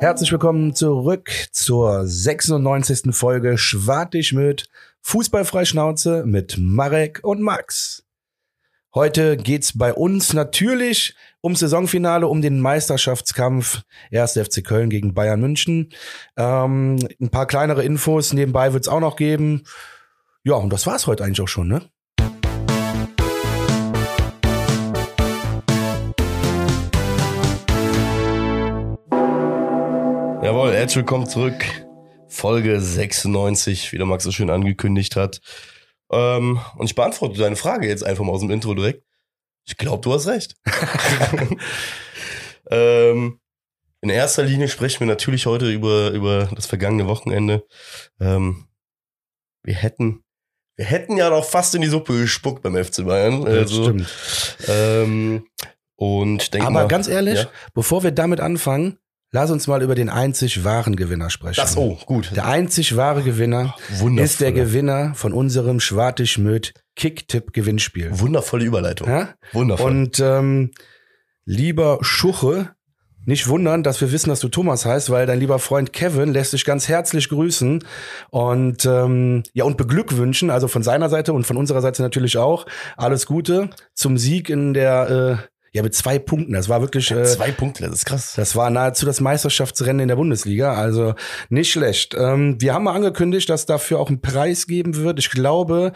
Herzlich willkommen zurück zur 96. Folge Schwartig mit Fußballfreischnauze mit Marek und Max. Heute geht's bei uns natürlich um Saisonfinale, um den Meisterschaftskampf 1. FC Köln gegen Bayern München. Ähm, ein paar kleinere Infos nebenbei wird's auch noch geben. Ja, und das war's heute eigentlich auch schon, ne? Herzlich willkommen zurück. Folge 96, wie der Max so schön angekündigt hat. Ähm, und ich beantworte deine Frage jetzt einfach mal aus dem Intro direkt. Ich glaube, du hast recht. ähm, in erster Linie sprechen wir natürlich heute über, über das vergangene Wochenende. Ähm, wir hätten, wir hätten ja noch fast in die Suppe gespuckt beim FC Bayern. Also, stimmt. Ähm, und denke Aber mal, ganz ehrlich, Ja? bevor wir damit anfangen, lass uns mal über den einzig wahren Gewinner sprechen. Das, oh, gut. Der einzig wahre Gewinner Wundervoll. ist der Gewinner von unserem Schwartig-Möd Kicktipp-Gewinnspiel. Wundervolle Überleitung. Ja? Wundervoll. Und ähm, lieber Schuche, nicht wundern, dass wir wissen, dass du Thomas heißt, weil dein lieber Freund Kevin lässt dich ganz herzlich grüßen und ähm, ja und beglückwünschen, also von seiner Seite und von unserer Seite natürlich auch alles Gute zum Sieg in der äh, ja mit zwei Punkten. Das war wirklich äh, Zwei Punkte, das ist krass. das war nahezu das Meisterschaftsrennen in der Bundesliga, also nicht schlecht. Ähm, wir haben mal angekündigt, dass dafür auch einen Preis geben wird. Ich glaube,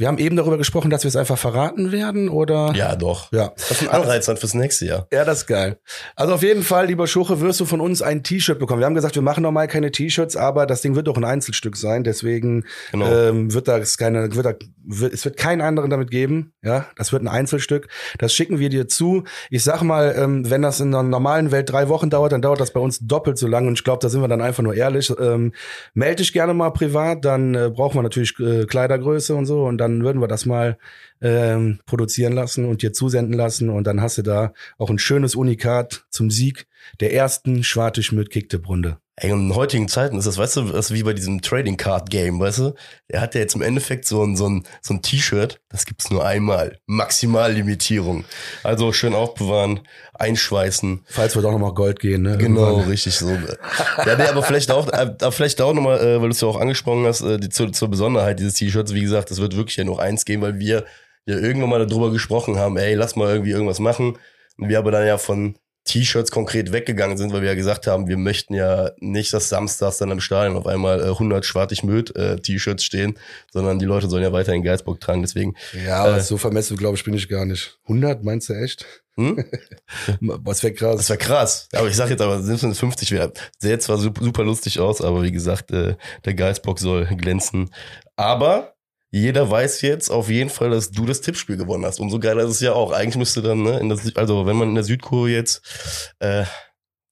wir haben eben darüber gesprochen, dass wir es einfach verraten werden, oder? Ja, doch. Ja. Das ist ein Anreiz dann fürs nächste Jahr. Ja, das ist geil. Also auf jeden Fall, lieber Schuche, wirst du von uns ein T-Shirt bekommen. Wir haben gesagt, wir machen normal keine T-Shirts, aber das Ding wird doch ein Einzelstück sein. Deswegen Genau. ähm, wird da keine, wird da, es wird keinen anderen damit geben. Ja, das wird ein Einzelstück. Das schicken wir dir zu. Ich sag mal, ähm, wenn das in der normalen Welt drei Wochen dauert, dann dauert das bei uns doppelt so lang. Und ich glaube, da sind wir dann einfach nur ehrlich. Ähm, meld dich gerne mal privat, dann äh, brauchen wir natürlich äh, Kleidergröße und so. Und dann würden wir das mal ähm, produzieren lassen und dir zusenden lassen. Und dann hast du da auch ein schönes Unikat zum Sieg der ersten Schwartig-Schmidt Kicktipp-Runde. Ey, und in heutigen Zeiten ist das, weißt du, das ist wie bei diesem Trading Card Game, weißt du? Der hat ja jetzt im Endeffekt so ein, so ein, so ein T-Shirt, das gibt's nur einmal. Maximallimitierung. Also schön aufbewahren, einschweißen. Falls wir doch noch mal Gold gehen, ne? Genau, Irgendwann. richtig so. ja, nee, aber vielleicht auch, äh, aber vielleicht auch nochmal, äh, weil du es ja auch angesprochen hast, äh, die, zur, zur Besonderheit dieses T-Shirts, wie gesagt, es wird wirklich ja nur eins geben, weil wir ja irgendwann mal darüber gesprochen haben, ey, lass mal irgendwie irgendwas machen. Und wir aber dann ja von T-Shirts konkret weggegangen sind, weil wir ja gesagt haben, wir möchten ja nicht, dass samstags dann im Stadion auf einmal äh, 100 schwartig möd äh, T-Shirts stehen, sondern die Leute sollen ja weiterhin Geizbock tragen. Deswegen, Ja, aber Äh. so vermessen, glaube ich, bin ich gar nicht. 100, meinst du echt? hm? Was wäre krass. Das wäre krass. Aber ich sag jetzt aber, selbst wenn es 50 wäre, sähe zwar super, lustig aus, aber wie gesagt, äh, der Geistbock soll glänzen. Aber jeder weiß jetzt auf jeden Fall, dass du das Tippspiel gewonnen hast. Umso geiler ist es ja auch. Eigentlich müsste dann, ne, in der, Sü- also wenn man in der Südkurve jetzt äh,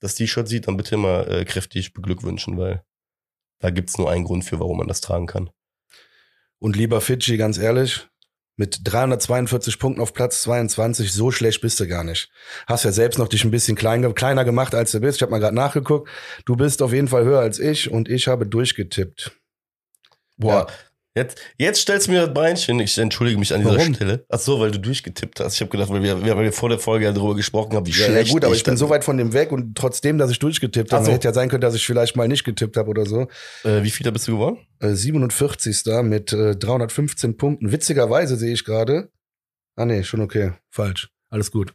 das T-Shirt sieht, dann bitte mal äh, kräftig beglückwünschen, weil da gibt's nur einen Grund für, warum man das tragen kann. Und lieber Fidschi, ganz ehrlich, mit 342 Punkten auf Platz 22, so schlecht bist du gar nicht. Hast ja selbst noch dich ein bisschen klein, kleiner gemacht, als du bist. Ich habe mal gerade nachgeguckt. Du bist auf jeden Fall höher als ich und ich habe durchgetippt. Boah. Jetzt, jetzt stellst du mir das Beinchen. Ich entschuldige mich an dieser Warum? Stelle. Ach so, weil du durchgetippt hast. Ich habe gedacht, weil wir, weil wir vor der Folge ja darüber gesprochen haben, wie Ja, ja schlecht gut, aber ich bin dann- so weit von dem weg und trotzdem, dass ich durchgetippt habe, so. hätte ja sein können, dass ich vielleicht mal nicht getippt habe oder so. Äh, wie viel da bist du geworden? Äh, 47. mit äh, 315 Punkten. Witzigerweise sehe ich gerade. Ah nee, schon okay. Falsch. Alles gut.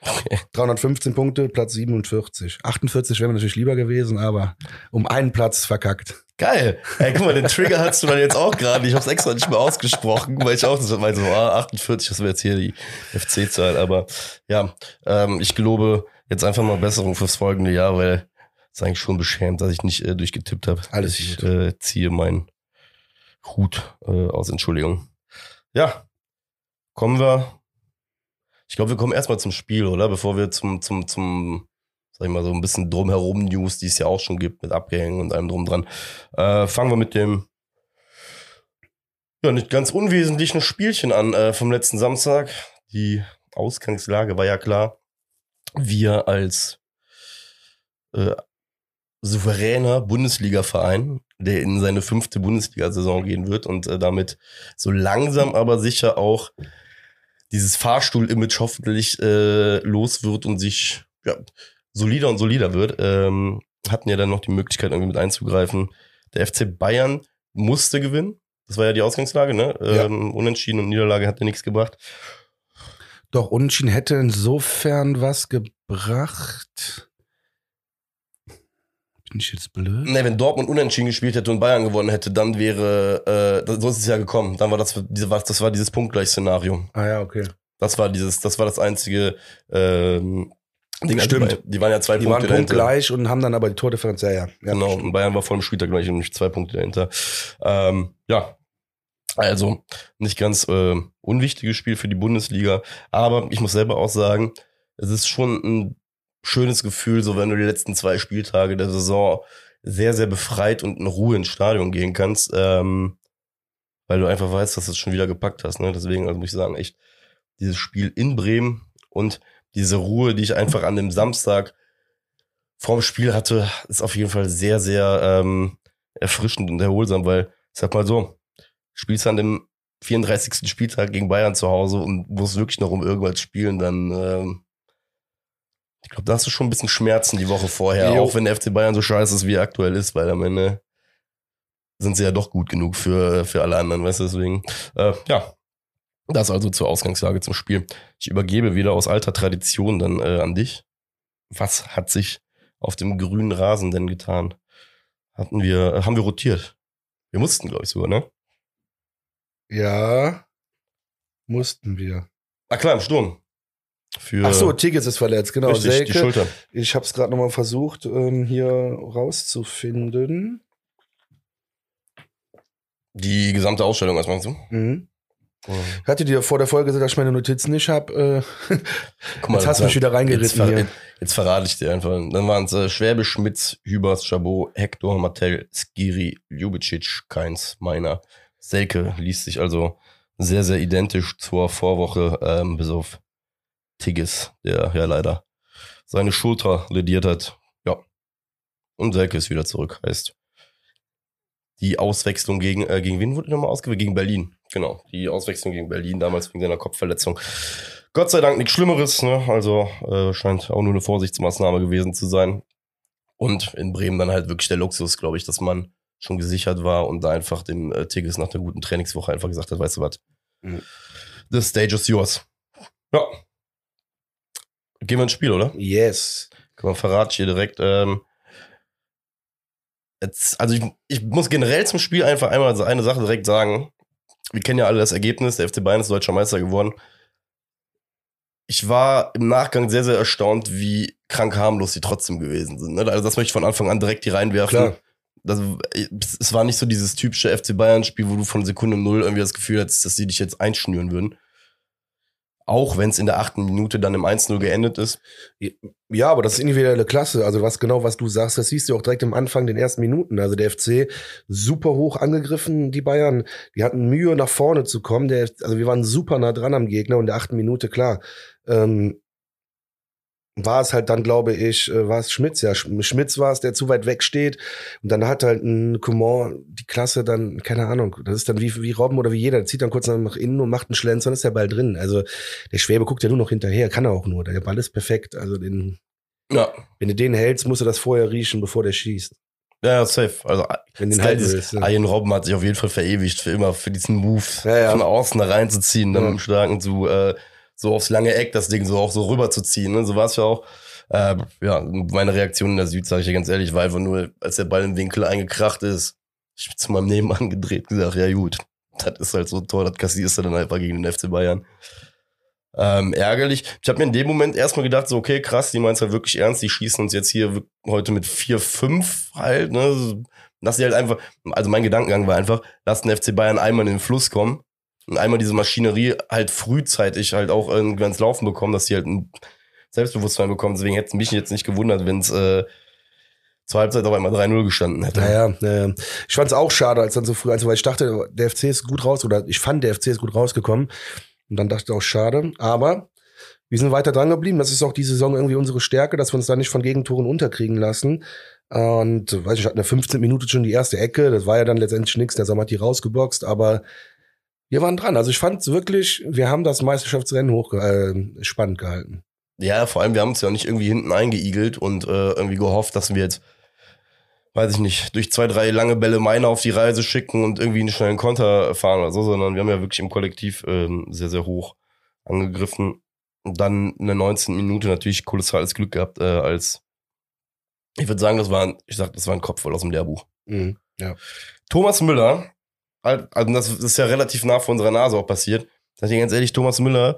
Okay. 315 Punkte, Platz 47. 48 wäre mir natürlich lieber gewesen, aber um einen Platz verkackt. Geil. Ey, guck mal, den Trigger hast du dann jetzt auch gerade. Ich habe es extra nicht mehr ausgesprochen, weil ich auch das meinte, so, ah, 48, das wäre jetzt hier die FC-Zahl. Aber ja, ähm, ich gelobe jetzt einfach mal Besserung fürs folgende Jahr, weil es ist eigentlich schon beschämt, dass ich nicht äh, durchgetippt habe. Alles ich äh, ziehe meinen Hut äh, aus Entschuldigung. Ja, kommen wir. Ich glaube, wir kommen erstmal zum Spiel, oder? Bevor wir zum, zum, zum, sag ich mal, so ein bisschen drumherum News, die es ja auch schon gibt, mit Abgängen und allem drum dran. Äh, fangen wir mit dem ja, nicht ganz unwesentlichen Spielchen an äh, vom letzten Samstag. Die Ausgangslage war ja klar. Wir als äh, souveräner Bundesliga-Verein, der in seine fünfte Bundesliga-Saison gehen wird und äh, damit so langsam aber sicher auch dieses Fahrstuhl-Image hoffentlich äh, los wird und sich ja, solider und solider wird, ähm, hatten ja dann noch die Möglichkeit, irgendwie mit einzugreifen. Der FC Bayern musste gewinnen. Das war ja die Ausgangslage, ne? Ja. Ähm, Unentschieden und Niederlage hat ja nichts gebracht. Doch, Unentschieden hätte insofern was gebracht. Bin ich jetzt blöd? Ne, wenn Dortmund unentschieden gespielt hätte und Bayern gewonnen hätte, dann wäre, äh, so ist es ja gekommen. Dann war das, das war dieses Punktgleich-Szenario. Ah ja, okay. Das war dieses, das war das einzige, ähm, Ding. Stimmt. Die, waren- die waren ja zwei Die waren Punkte dahinter. punktgleich und haben dann aber die Tordifferenz, ja, ja. ja Genau, stimmt. und Bayern war vor dem Spieltag gleich nämlich zwei Punkte dahinter. Ähm, ja, also nicht ganz äh, unwichtiges Spiel für die Bundesliga, aber ich muss selber auch sagen, es ist schon ein schönes Gefühl, so wenn du die letzten zwei Spieltage der Saison sehr, sehr befreit und in Ruhe ins Stadion gehen kannst, ähm, weil du einfach weißt, dass du es schon wieder gepackt hast. Ne? Deswegen also muss ich sagen, echt dieses Spiel in Bremen und diese Ruhe, die ich einfach an dem Samstag vorm Spiel hatte, ist auf jeden Fall sehr, sehr ähm, erfrischend und erholsam, weil, sag mal so, spielst an dem 34. Spieltag gegen Bayern zu Hause und musst wirklich noch um irgendwas spielen, dann ähm, ich glaube, da hast du schon ein bisschen Schmerzen die Woche vorher, Jo. auch wenn der FC Bayern so scheiße ist, wie er aktuell ist, weil am Ende sind sie ja doch gut genug für, für alle anderen, weißt du, deswegen, äh, ja, das also zur Ausgangslage zum Spiel. Ich übergebe wieder aus alter Tradition dann äh, an dich. Was hat sich auf dem grünen Rasen denn getan? Hatten wir, äh, haben wir rotiert? Wir mussten, glaube ich, sogar, ne? Ja, mussten wir. Ah klar, im Sturm. Für Ach so, Tigges ist verletzt, genau. richtig, die Selke. Schulter. Ich habe es gerade nochmal versucht, ähm, hier rauszufinden. Die gesamte Ausstellung, was meinst du? Mhm. Ich hatte dir vor der Folge gesagt, dass ich meine Notizen nicht habe. Äh, Guck jetzt hast du mich wieder Jetzt, reingeritten ver hier. jetzt verrate ich dir einfach. Dann waren es äh, Schwäbe, Schmitz, Hübers, Chabot, Hector, Mattel, Skiri, Ljubicic, Keins, Meiner. Selke liest sich also sehr, sehr identisch zur Vorwoche, ähm, bis auf Tigges, der ja leider seine Schulter lediert hat. Ja. Und Selke ist wieder zurück, heißt. Die Auswechslung gegen, äh, gegen wen wurde nochmal ausgewählt? Gegen Berlin. Genau. Die Auswechslung gegen Berlin, damals wegen seiner Kopfverletzung. Gott sei Dank nichts Schlimmeres, ne? Also äh, scheint auch nur eine Vorsichtsmaßnahme gewesen zu sein. Und in Bremen dann halt wirklich der Luxus, glaube ich, dass man schon gesichert war und da einfach dem äh, Tigges nach der guten Trainingswoche einfach gesagt hat, weißt du was? Mhm. The stage is yours. Ja. Gehen wir ins Spiel, oder? Yes. Man verrate ich hier direkt. Ähm, jetzt, also ich, ich muss generell zum Spiel einfach einmal so eine Sache direkt sagen. Wir kennen ja alle das Ergebnis. Der FC Bayern ist deutscher Meister geworden. Ich war im Nachgang sehr, sehr erstaunt, wie krank harmlos die trotzdem gewesen sind. ne? Also das möchte ich von Anfang an direkt hier reinwerfen. Klar. Das, es war nicht so dieses typische FC Bayern-Spiel, wo du von Sekunde null irgendwie das Gefühl hattest, dass sie dich jetzt einschnüren würden. Auch wenn es in der achten Minute dann im 1-0 geendet ist. Ja, aber das ist individuelle Klasse. Also was genau, was du sagst, das siehst du auch direkt am Anfang den ersten Minuten. Also der FC super hoch angegriffen, die Bayern. Die hatten Mühe, nach vorne zu kommen. Der, also wir waren super nah dran am Gegner und der achten Minute, klar. Ähm, war es halt dann, glaube ich, äh, war es Schmitz, ja. Sch- Schmitz war es, der zu weit weg steht. Und dann hat halt ein Coman die Klasse dann, keine Ahnung, das ist dann wie, wie Robben oder wie jeder, der zieht dann kurz nach innen und macht einen Schlenzer, dann ist der Ball drin. Also der Schwäbe guckt ja nur noch hinterher, kann er auch nur. Der Ball ist perfekt. Also den, Ja, wenn du den hältst, musst du das vorher riechen, bevor der schießt. ja, safe. Also Wenn den halten ist. Ja. Robben hat sich auf jeden Fall verewigt, für immer, für diesen Move Ja, ja. von außen da reinzuziehen, dann Ja. mit dem Starken zu, äh, so aufs lange Eck das Ding so auch so rüberzuziehen. Ne? So war es ja auch. Äh, ja, meine Reaktion in der Süd, sage ich dir ganz ehrlich, war einfach nur, als der Ball im Winkel eingekracht ist, ich bin zu meinem Nebenmann gedreht gesagt, ja gut, das ist halt so ein Tor, das kassierst du dann einfach gegen den FC Bayern. Ähm, ärgerlich. Ich habe mir in dem Moment erstmal gedacht, so, okay, krass, die meinen es halt wirklich ernst, die schießen uns jetzt hier heute mit 4-5 halt, ne? Lass die halt einfach, also mein Gedankengang war einfach, lass den FC Bayern einmal in den Fluss kommen und einmal diese Maschinerie halt frühzeitig halt auch irgendwie ans Laufen bekommen, dass sie halt ein Selbstbewusstsein bekommen. Deswegen hätte es mich jetzt nicht gewundert, wenn es äh, zur Halbzeit auf einmal 3-0 gestanden hätte. Naja, naja. ich fand es auch schade, als dann so früh, also weil ich dachte, der FC ist gut raus, oder ich fand, der FC ist gut rausgekommen. Und dann dachte ich auch, schade. Aber wir sind weiter dran geblieben. Das ist auch die Saison irgendwie unsere Stärke, dass wir uns da nicht von Gegentoren unterkriegen lassen. Und weiß ich, hatten in der 15 Minute schon die erste Ecke. Das war ja dann letztendlich nichts. Der die rausgeboxt, aber wir waren dran. Also ich fand wirklich, wir haben das Meisterschaftsrennen hoch äh, spannend gehalten. Ja, vor allem, wir haben uns ja nicht irgendwie hinten eingeigelt und äh, irgendwie gehofft, dass wir jetzt weiß ich nicht, durch zwei, drei lange Bälle meine auf die Reise schicken und irgendwie einen schnellen Konter fahren oder so, sondern wir haben ja wirklich im Kollektiv ähm, sehr, sehr hoch angegriffen. Und dann in der 19. Minute natürlich kolossales Glück gehabt, äh, als ich würde sagen, das war ein, ich sag, das war ein Kopf voll aus dem Lehrbuch. Mhm. Ja. Thomas Müller, also das ist ja relativ nah vor unserer Nase auch passiert. Sag ich dir ganz ehrlich, Thomas Müller,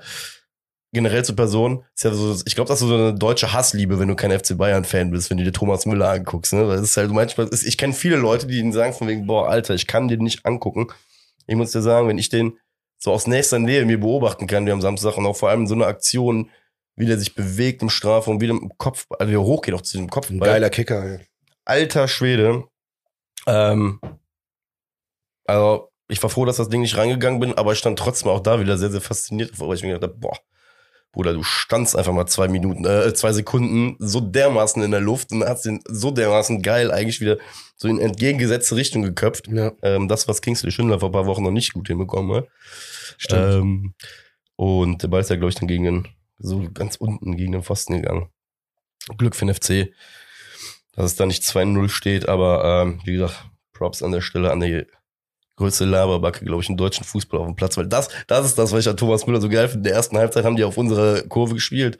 generell zur Person, ist ja so, ich glaube, das ist so eine deutsche Hassliebe, wenn du kein FC Bayern-Fan bist, wenn du dir Thomas Müller anguckst. Ne? Das ist halt manchmal, ich kenne viele Leute, die ihn sagen von wegen, boah, Alter, ich kann den nicht angucken. Ich muss dir sagen, wenn ich den so aus nächster Nähe mir beobachten kann, wie am Samstag und auch vor allem so eine Aktion, wie der sich bewegt im Strafraum, wie der im Kopf, also wie er hochgeht auch zu dem Kopf. Geiler Kicker. Ja. Alter Schwede. Ähm, also, ich war froh, dass das Ding nicht reingegangen bin, aber ich stand trotzdem auch da wieder sehr, sehr fasziniert davor, weil ich mir gedacht habe, boah, Bruder, du standst einfach mal zwei Minuten, äh, zwei Sekunden so dermaßen in der Luft und hast den so dermaßen geil eigentlich wieder so in entgegengesetzte Richtung geköpft. Ja. Ähm, das, was Kingsley Schindler vor ein paar Wochen noch nicht gut hinbekommen hat. Stimmt. Ähm, und der Ball ist ja, glaube ich, dann gegen den, so ganz unten gegen den Pfosten gegangen. Glück für den FC, dass es da nicht 2-0 steht, aber ähm, wie gesagt, Props an der Stelle an die größte Laberbacke, glaube ich, im deutschen Fußball auf dem Platz, weil das, das ist das, was ich an Thomas Müller so geil finde. In der ersten Halbzeit haben die auf unserer Kurve gespielt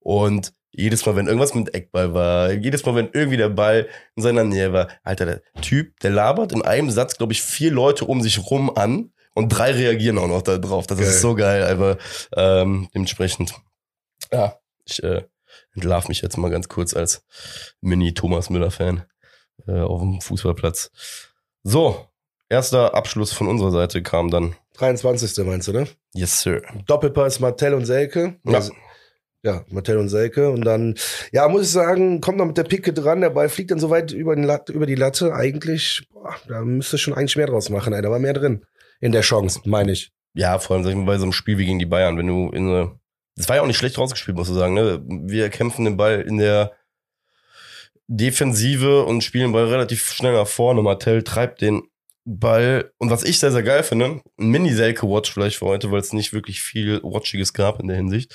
und jedes Mal, wenn irgendwas mit Eckball war, jedes Mal, wenn irgendwie der Ball in seiner Nähe war, Alter, der Typ, der labert in einem Satz, glaube ich, vier Leute um sich rum an und drei reagieren auch noch da drauf. Das Geil. ist so geil, aber ähm, dementsprechend, ja, ich äh, entlarv mich jetzt mal ganz kurz als Mini-Thomas Müller-Fan äh, auf dem Fußballplatz. So, erster Abschluss von unserer Seite kam dann. 23. meinst du, ne? Yes, sir. Doppelpass Martell und Selke. Ja. Also, ja, Martell und Selke. Und dann, ja, muss ich sagen, kommt noch mit der Picke dran. Der Ball fliegt dann so weit über, den Lat über die Latte. Eigentlich, boah, da müsste schon eigentlich mehr draus machen. Ey. Da war mehr drin. In der Chance, meine ich. Ja, vor allem bei so einem Spiel wie gegen die Bayern, wenn du in eine, das war ja auch nicht schlecht rausgespielt, muss du sagen, ne? Wir kämpfen den Ball in der Defensive und spielen den Ball relativ schnell nach vorne. Martell treibt den Ball. Und was ich sehr, sehr geil finde, ein Mini-Selke-Watch vielleicht für heute, weil es nicht wirklich viel Watchiges gab in der Hinsicht.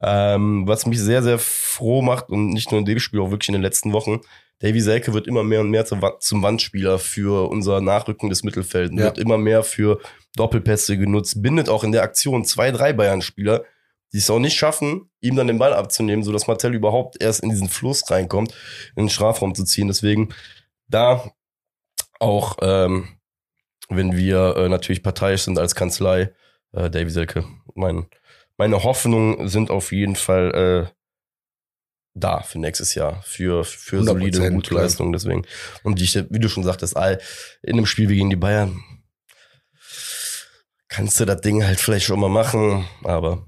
Ähm, was mich sehr, sehr froh macht und nicht nur in dem Spiel, auch wirklich in den letzten Wochen. Davy Selke wird immer mehr und mehr zum, Wa- zum Wandspieler für unser Nachrücken des Mittelfelds, Ja. wird immer mehr für Doppelpässe genutzt, bindet auch in der Aktion zwei, drei Bayern-Spieler, die es auch nicht schaffen, ihm dann den Ball abzunehmen, sodass Martell überhaupt erst in diesen Fluss reinkommt, in den Strafraum zu ziehen. Deswegen da auch, ähm, wenn wir äh, natürlich parteiisch sind als Kanzlei, äh, Davy Selke, mein, meine Hoffnungen sind auf jeden Fall äh, da für nächstes Jahr, für, für 100%, solide, gute. Leistungen. Deswegen. Und die, ich- wie du schon sagtest, all, in einem Spiel wie gegen die Bayern kannst du das Ding halt vielleicht schon mal machen, aber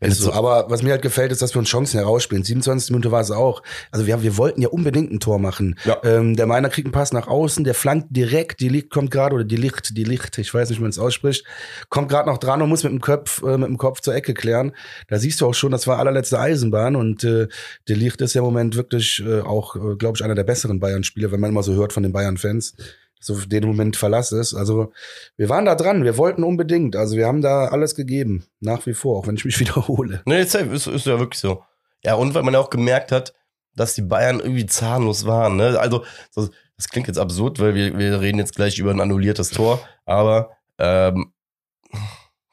Ist so. so- Aber was mir halt gefällt, ist, dass wir uns Chancen herausspielen. 27 Minute war es auch. Also wir, wir wollten ja unbedingt ein Tor machen. Ja. Ähm, der Meiner kriegt einen Pass nach außen, der flankt direkt, die Licht kommt gerade, oder die Licht, die Licht, ich weiß nicht, wie man es ausspricht, kommt gerade noch dran und muss mit dem Kopf, äh, mit dem Kopf zur Ecke klären. Da siehst du auch schon, das war allerletzte Eisenbahn und äh, der Licht ist ja im Moment wirklich äh, auch, äh, glaube ich, einer der besseren Bayern-Spieler, wenn man immer so hört von den Bayern-Fans. So den Moment Verlass ist. Also wir waren da dran, wir wollten unbedingt. Also wir haben da alles gegeben, nach wie vor, auch wenn ich mich wiederhole. Nee, safe, ist, ist ja wirklich so. Ja, und weil man ja auch gemerkt hat, dass die Bayern irgendwie zahnlos waren. Ne? Also, so, das klingt jetzt absurd, weil wir, wir reden jetzt gleich über ein annulliertes Tor, aber ähm,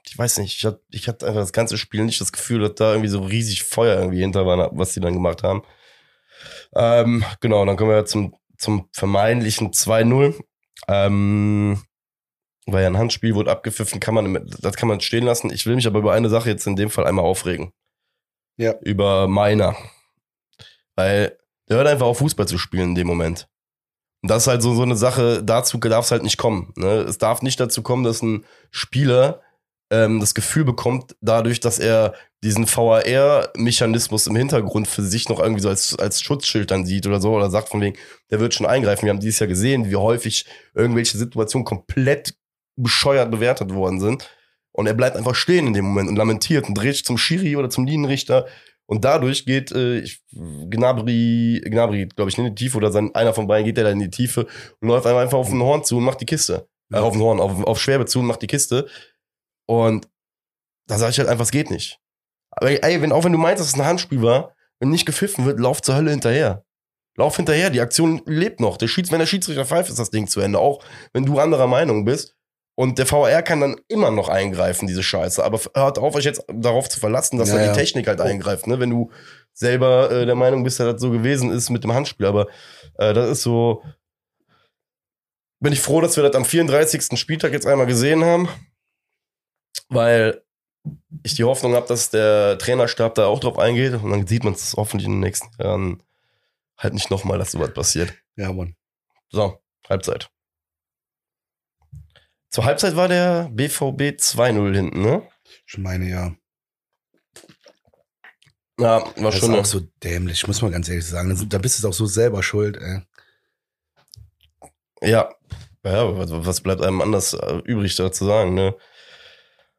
ich weiß nicht, ich hatte ich einfach das ganze Spiel nicht das Gefühl, dass da irgendwie so riesig Feuer irgendwie hinter war, was die dann gemacht haben. Ähm, genau, dann kommen wir zum, zum vermeintlichen 2-0. Ähm, war ja ein Handspiel, wurde abgepfiffen, kann man, das kann man stehen lassen. Ich will mich aber über eine Sache jetzt in dem Fall einmal aufregen. Ja. Über meiner. Weil der hört einfach auf Fußball zu spielen in dem Moment. Und das ist halt so, so eine Sache, dazu darf es halt nicht kommen. Ne? Es darf nicht dazu kommen, dass ein Spieler ähm, das Gefühl bekommt, dadurch, dass er diesen VAR-Mechanismus im Hintergrund für sich noch irgendwie so als, als Schutzschild dann sieht oder so, oder sagt von wegen, der wird schon eingreifen. Wir haben dieses Jahr gesehen, wie häufig irgendwelche Situationen komplett bescheuert bewertet worden sind. Und er bleibt einfach stehen in dem Moment und lamentiert und dreht sich zum Schiri oder zum Linienrichter. Und dadurch geht äh, ich, Gnabry, Gnabry, glaube ich, in die Tiefe oder sein, einer von beiden geht der da in die Tiefe und läuft einfach auf den Horn zu und macht die Kiste. Äh, auf den Horn, auf, auf Schwerbe zu und macht die Kiste. Und da sage ich halt einfach, es geht nicht. Aber ey, wenn, auch wenn du meinst, dass es ein Handspiel war, wenn nicht gepfiffen wird, lauf zur Hölle hinterher. Lauf hinterher, die Aktion lebt noch. Der Schieds, wenn der Schiedsrichter pfeift, ist das Ding zu Ende. Auch wenn du anderer Meinung bist. Und der VR kann dann immer noch eingreifen, diese Scheiße. Aber hört auf, euch jetzt darauf zu verlassen, dass Ja, da die. Technik halt eingreift. Ne? Wenn du selber äh, der Meinung bist, dass das so gewesen ist mit dem Handspiel. Aber äh, das ist so. Bin ich froh, dass wir das am 34. Spieltag jetzt einmal gesehen haben. Weil ich die Hoffnung habe, dass der Trainerstab da auch drauf eingeht. Und dann sieht man es hoffentlich in den nächsten Jahren halt nicht nochmal, dass sowas passiert. Ja, Mann. So, Halbzeit. Zur Halbzeit war der BVB 2-0 hinten, ne? Ich meine, ja. Ja, war Das ist schon. auch so dämlich, muss man ganz ehrlich sagen. Da- bist du auch so selber schuld, ey. Ja. Ja, was, was bleibt einem anders äh, übrig da zu sagen, ne?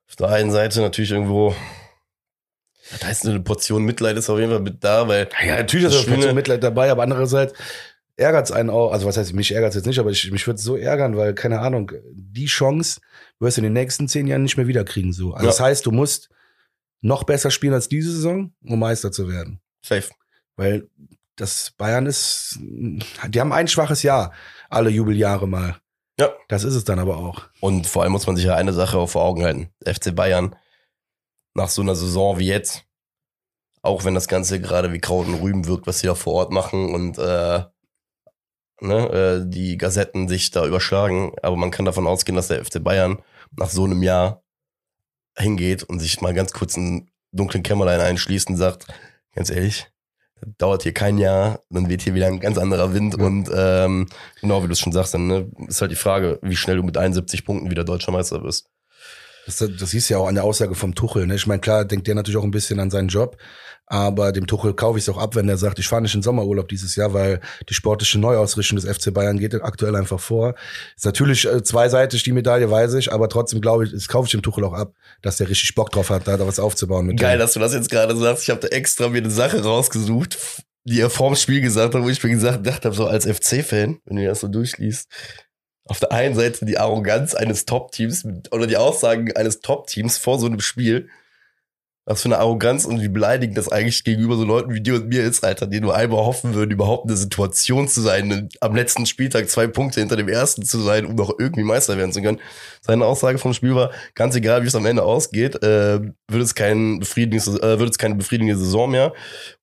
Auf der einen Seite natürlich irgendwo. Da ist eine Portion Mitleid ist auf jeden Fall mit da, weil. Ja, natürlich ist Schöne- so Mitleid dabei, aber andererseits ärgert es einen auch. Also was heißt, mich ärgert es jetzt nicht, aber ich, mich würde es so ärgern, weil, keine Ahnung, die Chance wirst du in den nächsten zehn Jahren nicht mehr wiederkriegen. So. Also Ja. das heißt, du musst noch besser spielen als diese Saison, um Meister zu werden. Safe. Weil das Bayern ist, die haben ein schwaches Jahr, alle Jubeljahre mal. Ja. Das ist es dann aber auch. Und vor allem muss man sich ja eine Sache auch vor Augen halten. FC Bayern nach so einer Saison wie jetzt, auch wenn das Ganze gerade wie Kraut und Rüben wirkt, was sie da vor Ort machen und äh, ne, äh, die Gazetten sich da überschlagen, aber man kann davon ausgehen, dass der FC Bayern nach so einem Jahr hingeht und sich mal ganz kurz einen dunklen Kämmerlein einschließt und sagt, ganz ehrlich, dauert hier kein Jahr, dann weht hier wieder ein ganz anderer Wind Ja. und ähm, genau wie du es schon sagst, dann ne, ist halt die Frage, wie schnell du mit 71 Punkten wieder deutscher Meister bist. Das, das du ja auch an der Aussage vom Tuchel. Ne? Ich meine, klar denkt der natürlich auch ein bisschen an seinen Job, aber dem Tuchel kaufe ich es auch ab, wenn er sagt, ich fahre nicht in Sommerurlaub dieses Jahr, weil die sportliche Neuausrichtung des FC Bayern geht aktuell einfach vor. Ist natürlich äh, zweiseitig die Medaille, weiß ich, aber trotzdem glaube ich, das kaufe ich dem Tuchel auch ab, dass der richtig Bock drauf hat, da, was aufzubauen. Mit Geil, dem. dass du das jetzt gerade sagst. Ich habe da extra mir eine Sache rausgesucht, die er vorm Spiel gesagt hat, wo ich mir gesagt dachte, so als FC-Fan, wenn du das so durchliest, auf der einen Seite die Arroganz eines Top-Teams oder die Aussagen eines Top-Teams vor so einem Spiel. Was für eine Arroganz und wie beleidigend das eigentlich gegenüber so Leuten wie dir und mir ist, Alter, die nur einmal hoffen würden, überhaupt in der Situation zu sein, am letzten Spieltag zwei Punkte hinter dem ersten zu sein, um noch irgendwie Meister werden zu können. Seine Aussage vom Spiel war, ganz egal, wie es am Ende ausgeht, äh, wird es kein befriedigendes, äh, wird es keine befriedigende Saison mehr.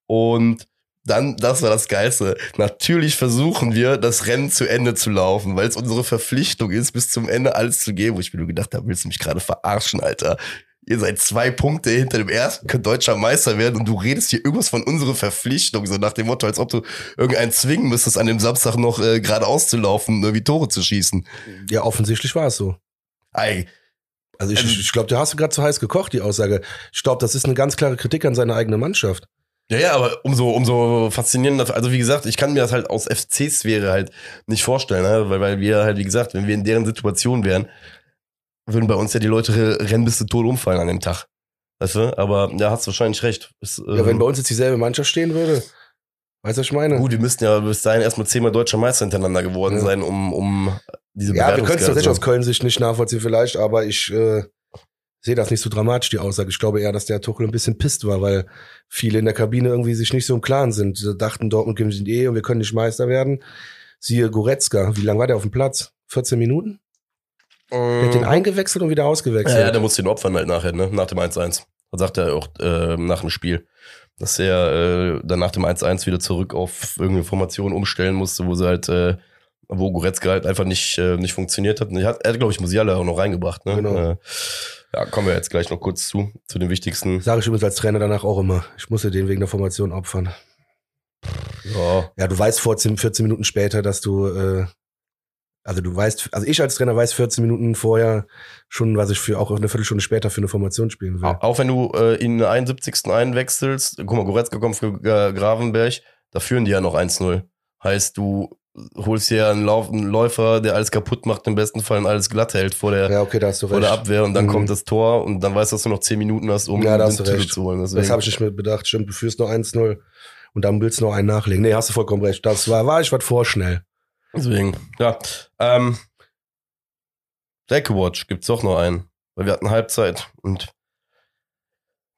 Und dann, das war das Geilste. Natürlich versuchen wir, das Rennen zu Ende zu laufen, weil es unsere Verpflichtung ist, bis zum Ende alles zu geben. Wo ich mir nur gedacht habe, willst du mich gerade verarschen, Alter? Ihr seid zwei Punkte hinter dem ersten, könnt deutscher Meister werden und du redest hier irgendwas von unserer Verpflichtung, so nach dem Motto, als ob du irgendeinen zwingen müsstest, an dem Samstag noch äh, geradeaus zu laufen, irgendwie Tore zu schießen. Ja, offensichtlich war es so. Ey, Also ich, Ähm, ich glaube, du hast du gerade zu heiß gekocht, die Aussage. Ich glaube, das ist eine ganz klare Kritik an seine eigene Mannschaft. Ja, ja, aber umso, umso faszinierender, also wie gesagt, ich kann mir das halt aus FC-Sphäre halt nicht vorstellen, ne? weil, weil wir halt, wie gesagt, wenn wir in deren Situation wären, würden bei uns ja die Leute rennen bis zu Tod umfallen an dem Tag. Weißt du? Aber ja, hast wahrscheinlich recht. Ist, Ja, wenn ähm, bei uns jetzt dieselbe Mannschaft stehen würde, weißt du, was ich meine? gut, die müssten ja bis dahin erstmal zehnmal deutscher Meister hintereinander geworden Ja. sein, um, um diese Ja, wir können es tatsächlich aus Bewertungsgrenze- Köln-Sicht nicht nachvollziehen vielleicht, aber ich äh, sehe das nicht so dramatisch, die Aussage. Ich glaube eher, dass der Tuchel ein bisschen pisst war, weil viele in der Kabine irgendwie sich nicht so im Klaren sind. Sie dachten, Dortmund gewinnt eh und wir können nicht Meister werden. Siehe Goretzka, wie lange war der auf dem Platz? 14 Minuten? Der hat den eingewechselt und wieder Mhm. Ja, ausgewechselt. ja, der muss den opfern halt nachher, ne? Nach dem 1-1. Das sagt er auch äh, nach dem Spiel. Dass er äh, dann nach dem 1-1 wieder zurück auf irgendeine Formation umstellen musste, wo sie halt, äh, wo Goretzka halt einfach nicht, äh, nicht funktioniert hat. Und er hat, er hat glaube ich, Musiala auch noch reingebracht, ne? Genau. Äh, ja, kommen wir jetzt gleich noch kurz zu, zu den wichtigsten. Sage ich übrigens als Trainer danach auch immer. Ich musste den wegen der Formation opfern. Ja, Ja, du weißt 14, 14 Minuten später, dass du, äh, also du weißt, also ich als Trainer weiß 14 Minuten vorher schon, was ich für auch eine Viertelstunde später für eine Formation spielen will. Au- Auch wenn du äh, in der 71. einwechselst, guck mal, Goretzka kommt für äh, Gravenberg, da führen die ja noch 1-0. Heißt, du holst dir einen, Lauf, einen Läufer, der alles kaputt macht, im besten Fall und alles glatt hält vor der, Ja, okay, vor der Abwehr und dann Mhm. kommt das Tor und dann weißt du, dass du noch 10 Minuten hast, um Ja, den Titel zu holen. Das Deswegen, habe ich nicht mit bedacht. Stimmt, du führst nur 1-0 und dann willst du noch einen nachlegen. Nee, hast du vollkommen recht. Das war, war ich was vorschnell. Deswegen, ja. Ähm, Watch gibt's doch noch einen, weil wir hatten Halbzeit und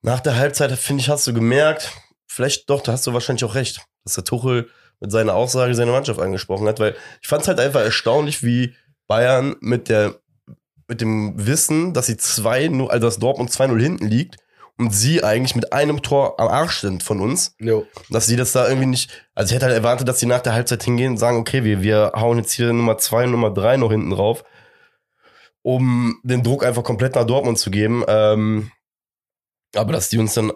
nach der Halbzeit, finde ich, hast du gemerkt, vielleicht doch, da hast du wahrscheinlich auch recht, dass der Tuchel mit seiner Aussage seine Mannschaft angesprochen hat, weil ich fand es halt einfach erstaunlich, wie Bayern mit der mit dem Wissen, dass sie 2 also dass Dortmund 2-0 hinten liegt und sie eigentlich mit einem Tor am Arsch sind von uns, Jo. dass sie das da irgendwie nicht, also ich hätte halt erwartet, dass sie nach der Halbzeit hingehen und sagen, okay, wir, wir hauen jetzt hier Nummer 2 und Nummer 3 noch hinten drauf, um den Druck einfach komplett nach Dortmund zu geben. Ähm, aber dass die uns dann,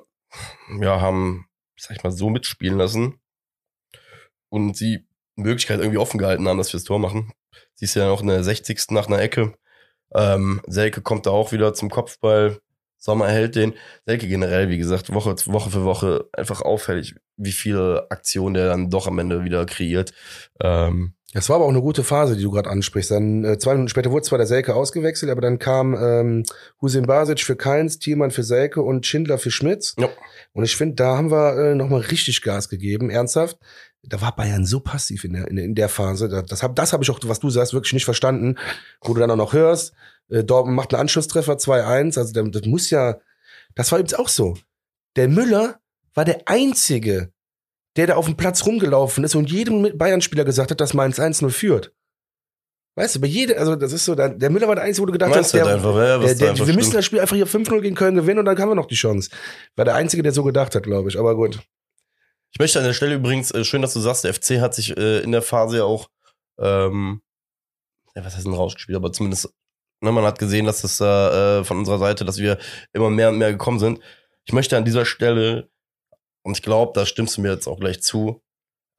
ja, haben, sag ich mal, so mitspielen lassen und sie die Möglichkeit irgendwie offen gehalten haben, dass wir das Tor machen. Sie ist ja noch in der 60. nach einer Ecke. Ähm, Selke kommt da auch wieder zum Kopfball. Sommer hält den. Selke generell, wie gesagt, Woche, Woche für Woche einfach auffällig, wie viele Aktionen der dann doch am Ende wieder kreiert. Ähm, Das war aber auch eine gute Phase, die du gerade ansprichst. Dann äh, zwei Minuten später wurde zwar der Selke ausgewechselt, aber dann kam ähm, Husin Basic für Keins, Thielmann für Selke und Schindler für Schmitz. Ja. Und ich finde, da haben wir äh, nochmal richtig Gas gegeben, ernsthaft. Da war Bayern so passiv in der, in, der- in der Phase. Da- Das habe das hab ich auch, was du sagst, wirklich nicht verstanden. Wo du dann auch noch hörst, Dortmund macht einen Anschlusstreffer 2-1. Also der, das muss ja, das war übrigens auch so. Der Müller war der Einzige, der da auf dem Platz rumgelaufen ist und jedem Bayern-Spieler gesagt hat, dass Mainz 1-0 führt. Weißt du, bei jedem, also das ist so, der, der Müller war der Einzige, wo du gedacht meinst hast, der, einfach, ja, der, der, wir müssen das Spiel einfach hier 5-0 gegen Köln gewinnen und dann haben wir noch die Chance. War der Einzige, der so gedacht hat, glaube ich. Aber gut. Ich möchte an der Stelle übrigens, äh, schön, dass du sagst, der FC hat sich äh, in der Phase ja auch, ähm, ja, was heißt denn rausgespielt, aber zumindest, ne, man hat gesehen, dass das da äh, von unserer Seite, dass wir immer mehr und mehr gekommen sind. Ich möchte an dieser Stelle, und ich glaube, da stimmst du mir jetzt auch gleich zu,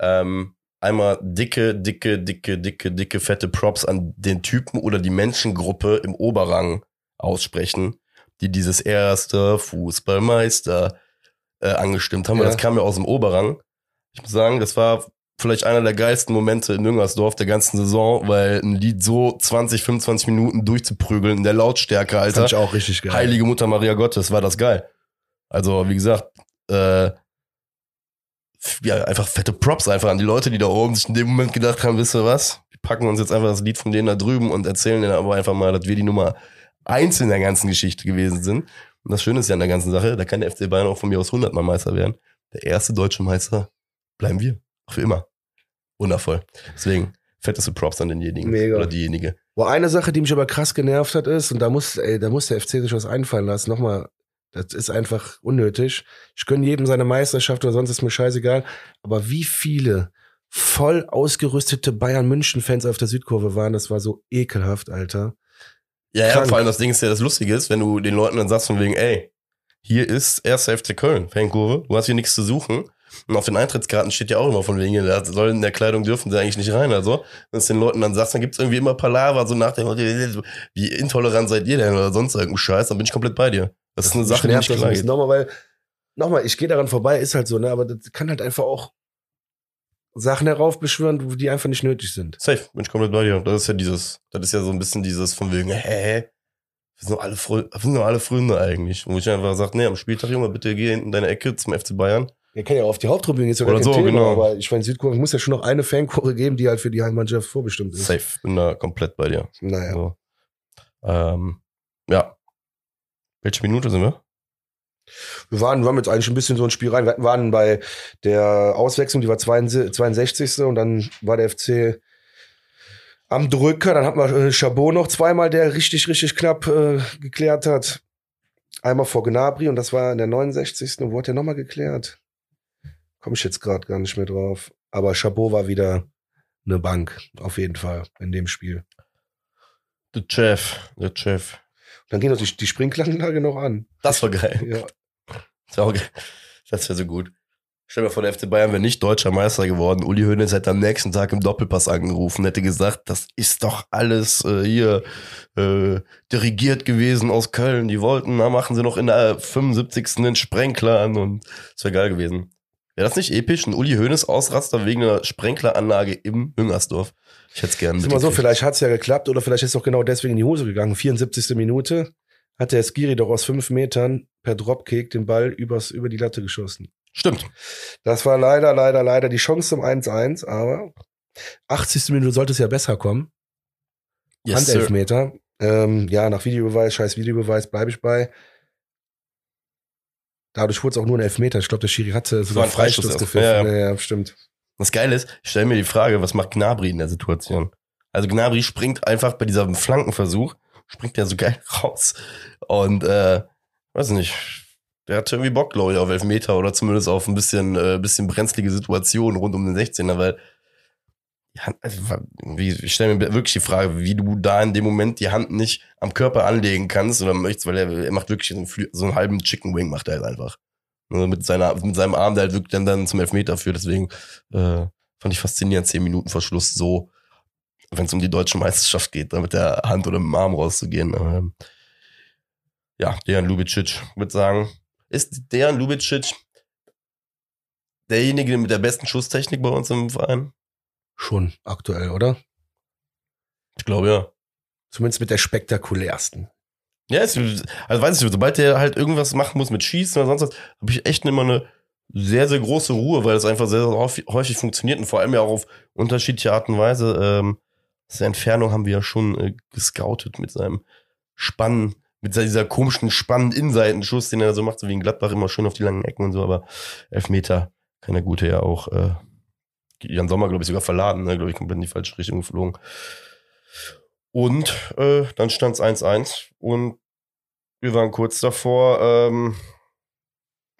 ähm, einmal dicke, dicke, dicke, dicke, dicke, fette Props an den Typen oder die Menschengruppe im Oberrang aussprechen, die dieses erste Fußballmeister äh, angestimmt haben, Ja. das kam ja aus dem Oberrang. Ich muss sagen, das war vielleicht einer der geilsten Momente in Müngersdorf der ganzen Saison, weil ein Lied so 20, 25 Minuten durchzuprügeln in der Lautstärke, Alter. Fand ich auch richtig geil. Heilige Mutter Maria Gottes, war das geil. Also, wie gesagt, äh, ja, einfach fette Props einfach an die Leute, die da oben sich in dem Moment gedacht haben, wisst ihr was? Wir packen uns jetzt einfach das Lied von denen da drüben und erzählen denen aber einfach mal, dass wir die Nummer eins in der ganzen Geschichte gewesen sind. Und das Schöne ist ja an der ganzen Sache, da kann der FC Bayern auch von mir aus 100 Mal Meister werden. Der erste deutsche Meister bleiben wir. Für immer. Wundervoll. Deswegen, fetteste Props an denjenigen. Mega. Oder diejenige. Wo eine Sache, die mich aber krass genervt hat, ist, und da muss, ey, da muss der FC sich was einfallen lassen. Nochmal, das ist einfach unnötig. Ich gönne jedem seine Meisterschaft oder sonst ist mir scheißegal. Aber wie viele voll ausgerüstete Bayern-München-Fans auf der Südkurve waren, das war so ekelhaft, Alter. Ja, ja, vor allem das Ding ist ja, das Lustige ist, wenn du den Leuten dann sagst von wegen, ey, hier ist erster FC Köln, Fankurve, du hast hier nichts zu suchen. Und auf den Eintrittskarten steht ja auch immer von wegen, da soll in der Kleidung dürfen sie eigentlich nicht rein. Also, wenn es den Leuten dann sagst, dann gibt's irgendwie immer Palaver, so nach dem wie intolerant seid ihr denn oder sonst irgendein Scheiß, dann bin ich komplett bei dir. Das ist eine Sache, die nicht das ein. Nochmal, weil, nochmal, ich gehe daran vorbei, ist halt so, ne, aber das kann halt einfach auch Sachen heraufbeschwören, die einfach nicht nötig sind. Safe, bin ich komplett bei dir. Das ist ja dieses, das ist ja so ein bisschen dieses von wegen, hä? Wir sind doch alle, wir sind doch alle Freunde eigentlich. Wo ich einfach sage, nee, am Spieltag, Junge, bitte geh in deine Ecke zum FC Bayern. Er kann ja auch auf die Haupttribüne, gar Oder so, Thema, genau. aber ich meine, Südkurve muss ja schon noch eine Fankurve geben, die halt für die Heimmannschaft vorbestimmt ist. Safe, bin da komplett bei dir. Naja. So. Ähm, ja. Welche Minute sind wir? Wir waren, wir haben jetzt eigentlich ein bisschen so ein Spiel rein. Wir waren bei der Auswechslung, die war 62. und dann war der FC am Drücker. Dann hatten wir äh, Chabot noch zweimal, der richtig, richtig knapp äh, geklärt hat. Einmal vor Gnabry und das war in der 69. Und wo hat der nochmal geklärt? Komme ich jetzt gerade gar nicht mehr drauf. Aber Chabot war wieder eine Bank, auf jeden Fall, in dem Spiel. Der Chef, der Chef. Dann ging doch die, die Sprinkleranlage noch an. Das war geil. Ja. Das war, geil. das wäre so gut. Stell dir mal vor, der FC Bayern wäre nicht deutscher Meister geworden. Uli Hoeneß hätte am nächsten Tag im Doppelpass angerufen, hätte gesagt, das ist doch alles äh, hier äh, dirigiert gewesen aus Köln. Die wollten, na, machen sie noch in der 75. den Sprenkler an und das wäre geil gewesen. Wäre das nicht episch? Ein Uli Hoeneß Ausraster wegen einer Sprenkleranlage im Müngersdorf. Ich hätte es gerne Ist immer so, vielleicht hat's ja geklappt oder vielleicht ist es auch genau deswegen in die Hose gegangen. 74. Minute hat der Skiri doch aus fünf Metern per Dropkick den Ball übers, über die Latte geschossen. Stimmt. Das war leider, leider, leider die Chance zum 1-1, aber 80. Minute sollte es ja besser kommen. Yes. Handelfmeter. Ähm, ja, nach Videobeweis, scheiß Videobeweis, bleibe ich bei. Dadurch wurde es auch nur ein Elfmeter. Ich glaube, der Schiri hatte sogar war ein Freistoß Freistoß gepfiffen. Ja, Ja, ja. stimmt. Das Geile ist, ich stelle mir die Frage, was macht Gnabry in der Situation? Also Gnabry springt einfach bei diesem Flankenversuch, springt der so geil raus. Und äh, weiß nicht, der hat irgendwie Bock, glaube ich, auf Elfmeter oder zumindest auf ein bisschen, äh, bisschen brenzlige Situation rund um den 16er, weil ja, also, wie, ich stelle mir wirklich die Frage, wie du da in dem Moment die Hand nicht am Körper anlegen kannst oder möchtest, weil er, er macht wirklich so einen, so einen halben Chicken Wing, macht er halt einfach. Also mit, seiner, mit seinem Arm, der halt wirklich dann, dann zum Elfmeter führt. Deswegen äh, fand ich faszinierend, zehn Minuten vor Schluss so, wenn es um die deutsche Meisterschaft geht, da mit der Hand oder mit dem Arm rauszugehen. Ähm, ja, Dejan Lubicic, würde sagen, ist Dejan Lubicic derjenige mit der besten Schusstechnik bei uns im Verein? Schon aktuell, oder? Ich glaube ja. Zumindest mit der spektakulärsten. Ja, es, also weiß ich, sobald der halt irgendwas machen muss mit Schießen oder sonst was, habe ich echt immer eine sehr, sehr große Ruhe, weil es einfach sehr, sehr häufig, funktioniert und vor allem ja auch auf unterschiedliche Art und Weise. Ähm, seine Entfernung haben wir ja schon äh, gescoutet mit seinem Spannen, mit dieser komischen Spannen-Innenseitenschuss, den er so macht, so wie in Gladbach immer schön auf die langen Ecken und so, aber Elfmeter der Gute ja auch äh, Jan Sommer, glaube ich, sogar verladen, ne? glaube ich, komplett in die falsche Richtung geflogen. Und äh, dann stand es 1-1 und wir waren kurz davor, ähm,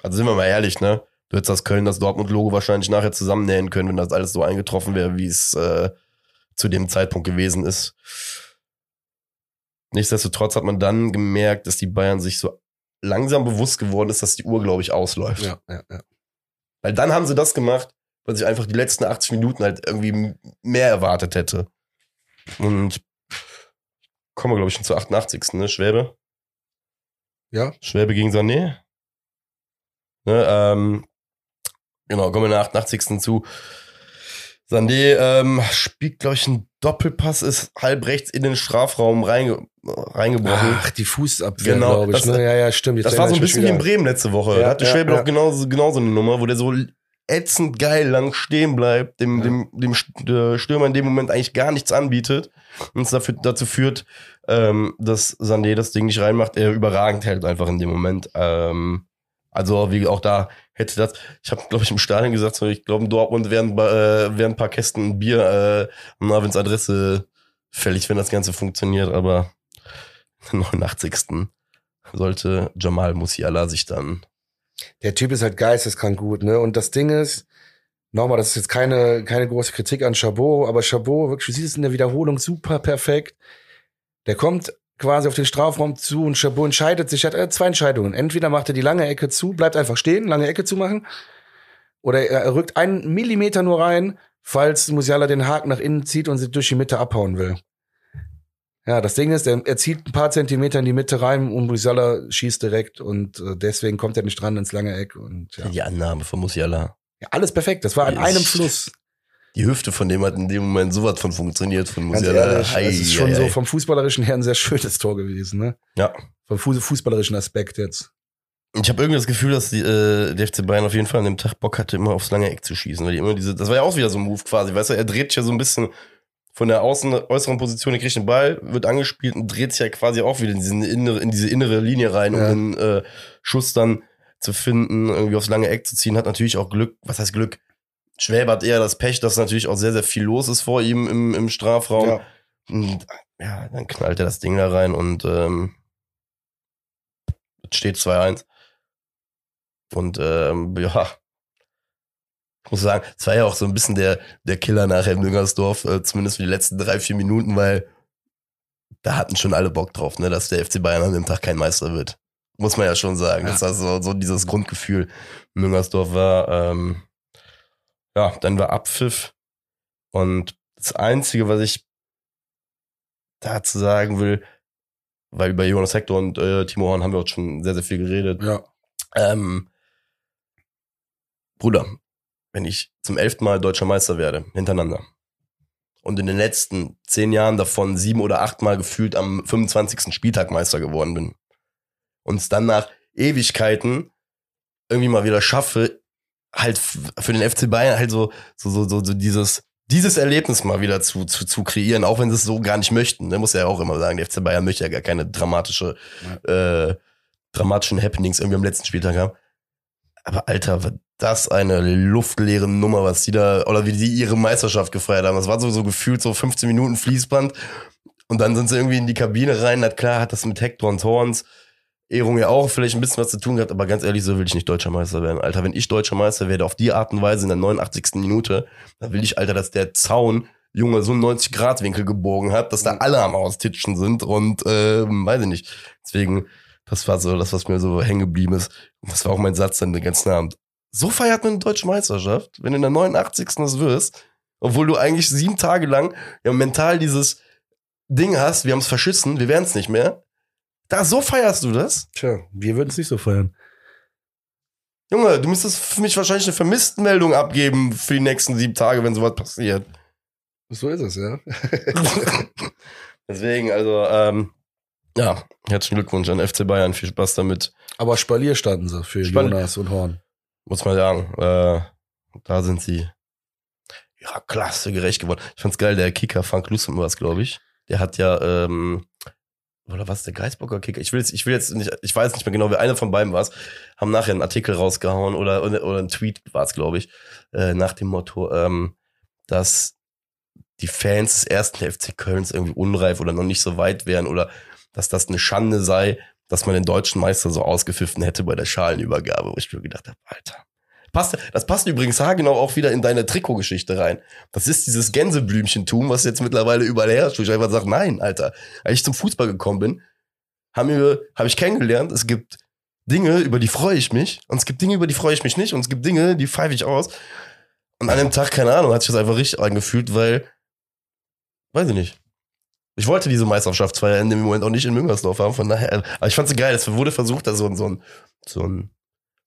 also sind wir mal ehrlich, ne? Du hättest das Köln, das Dortmund-Logo wahrscheinlich nachher zusammennähen können, wenn das alles so eingetroffen wäre, wie es äh, zu dem Zeitpunkt gewesen ist. Nichtsdestotrotz hat man dann gemerkt, dass die Bayern sich so langsam bewusst geworden ist, dass die Uhr, glaube ich, ausläuft. Ja, ja, ja. Weil dann haben sie das gemacht, was ich einfach die letzten 80 Minuten halt irgendwie mehr erwartet hätte. Und kommen wir, glaube ich, schon zur 88. Ne? Schwäbe. Ja, Schwäbe gegen Sané. Ne, ähm, genau, kommen wir in der 88. zu. Sané ähm, spielt, glaube ich, einen Doppelpass, ist halb rechts in den Strafraum reinge reingebrochen. Ach, die Fußabwehr, Genau, glaube ich. das- ne? Ja, ja, stimmt. Jetzt Das war so ein bisschen wie in. Bremen letzte Woche. Ja, da hatte ja, Schwäbe ja. doch genauso, genauso eine Nummer, wo der so ätzend geil lang stehen bleibt, dem, Ja. dem, dem Stürmer in dem Moment eigentlich gar nichts anbietet und es dafür, dazu führt, ähm, dass Sané das Ding nicht reinmacht, er überragend hält einfach in dem Moment. Ähm, also wie auch da hätte das, ich habe glaube ich im Stadion gesagt, ich glaube in Dortmund wären, äh, wären ein paar Kästen Bier äh, Marvins Adresse fällig, wenn das Ganze funktioniert, aber am 89. sollte Jamal Musiala sich dann Der Typ ist halt geisteskrank gut, ne? Und das Ding ist, nochmal, das ist jetzt keine, keine große Kritik an Chabot, aber Chabot, wirklich, du siehst es in der Wiederholung super perfekt. Der kommt quasi auf den Strafraum zu und Chabot entscheidet sich, hat äh, zwei Entscheidungen. Entweder macht er die lange Ecke zu, bleibt einfach stehen, lange Ecke zu machen, oder er, er rückt einen Millimeter nur rein, falls Musiala den Haken nach innen zieht und sie durch die Mitte abhauen will. Ja, das Ding ist, er, er zieht ein paar Zentimeter in die Mitte rein und Musiala schießt direkt und äh, deswegen kommt er nicht dran ins lange Eck und ja. die Annahme von Musiala. ja alles perfekt. Das war Yes. einem Fluss. Die Hüfte von dem hat in dem Moment sowas von funktioniert von Musiala. es ist schon ei, so vom fußballerischen her ein sehr schönes Tor gewesen, ne? Ja. Vom Fuß fußballerischen Aspekt jetzt. Ich habe irgendwie das Gefühl, dass die, äh, der FC Bayern auf jeden Fall an dem Tag Bock hatte, immer aufs lange Eck zu schießen. Weil die immer diese, das war ja auch wieder so ein Move quasi, weißt du, er dreht sich ja so ein bisschen von der außen, äußeren Position, er kriegt den Ball, wird angespielt und dreht sich ja quasi auch wieder in, diesen innere, in diese innere Linie rein, um Ja. den äh, Schuss dann zu finden, irgendwie aufs lange Eck zu ziehen. Hat natürlich auch Glück, was heißt Glück? Schwäbe hat eher das Pech, dass natürlich auch sehr, sehr viel los ist vor ihm im, im Strafraum. Ja. Und ja, dann knallt er das Ding da rein und ähm, steht 2-1. Und ähm, ja, ich muss sagen, es war ja auch so ein bisschen der, der Killer nachher im Müngersdorf, äh, zumindest für die letzten drei, vier Minuten, weil da hatten schon alle Bock drauf, ne, dass der FC Bayern an dem Tag kein Meister wird. Muss man ja schon sagen. Ja. Das so, so dieses Grundgefühl in Müngersdorf war. Ähm, ja, dann war Abpfiff. Und das Einzige, was ich dazu sagen will, weil über Jonas Hector und äh, Timo Horn haben wir auch schon sehr, sehr viel geredet. Ja. Ähm, Bruder, wenn ich zum elften Mal deutscher Meister werde, hintereinander, und in den letzten zehn Jahren davon sieben oder acht Mal gefühlt am 25. Spieltag Meister geworden bin, und es dann nach Ewigkeiten irgendwie mal wieder schaffe, halt für den FC Bayern halt so, so, so, so, so dieses, dieses Erlebnis mal wieder zu, zu, zu kreieren, auch wenn sie es so gar nicht möchten. Da muss ja auch immer sagen, der FC Bayern möchte ja gar keine dramatische, äh, dramatischen Happenings irgendwie am letzten Spieltag haben. Aber Alter, wa- das eine luftleere Nummer, was die da, oder wie die ihre Meisterschaft gefeiert haben. Das war so, so gefühlt so 15 Minuten Fließband. Und dann sind sie irgendwie in die Kabine rein. Na klar, hat das mit Hector und Horns Ehrung ja auch vielleicht ein bisschen was zu tun gehabt, aber ganz ehrlich, so will ich nicht deutscher Meister werden. Alter, wenn ich deutscher Meister werde, auf die Art und Weise in der 89. Minute, dann will ich, Alter, dass der Zaun, Junge, so einen 90-Grad-Winkel gebogen hat, dass da alle am Austitschen sind und, äh, weiß ich nicht. Deswegen, das war so das, was mir so hängen geblieben ist. Und das war auch mein Satz dann den ganzen Abend. So feiert man eine deutsche Meisterschaft, wenn du in der 89. das wirst, obwohl du eigentlich sieben Tage lang ja mental dieses Ding hast, wir haben es verschissen, wir werden es nicht mehr. Da, so feierst du das? Tja, wir würden es nicht so feiern. Junge, du müsstest für mich wahrscheinlich eine Vermisstenmeldung abgeben für die nächsten sieben Tage, wenn sowas passiert. So ist es, ja. Deswegen, also, ähm, ja, herzlichen Glückwunsch an FC Bayern. Viel Spaß damit. Aber Spalier standen sie für Spalier. Jonas und Horn. Muss man sagen. Äh, da sind sie ihrer Klasse gerecht geworden. Ich fand's geil, der Kicker, Frank Lussen war es, glaube ich. Der hat ja, ähm, oder was, der Geisbocker Kicker? Ich will jetzt, ich will jetzt nicht, ich weiß nicht mehr genau, wer einer von beiden war haben nachher einen Artikel rausgehauen oder, oder, oder ein Tweet war es, glaube ich, äh, nach dem Motto, ähm, dass die Fans des ersten FC Kölns irgendwie unreif oder noch nicht so weit wären oder dass das eine Schande sei, dass man den deutschen Meister so ausgepfiffen hätte bei der Schalenübergabe, wo ich mir gedacht habe, Alter. Passt, das passt übrigens haargenau auch wieder in deine Trikotgeschichte rein. Das ist dieses Gänseblümchentum, was jetzt mittlerweile überall herrscht, wo ich einfach sage, nein, Alter. Als ich zum Fußball gekommen bin, habe ich kennengelernt, es gibt Dinge, über die freue ich mich, und es gibt Dinge, über die freue ich mich nicht, und es gibt Dinge, die pfeife ich aus. Und an dem Tag, keine Ahnung, hat sich das einfach richtig angefühlt, weil, weiß ich nicht. Ich wollte diese Meisterschaftsfeier in dem Moment auch nicht in Müngersdorf haben, von daher, aber ich fand es geil, es wurde versucht, da so ein, so ein, so ein,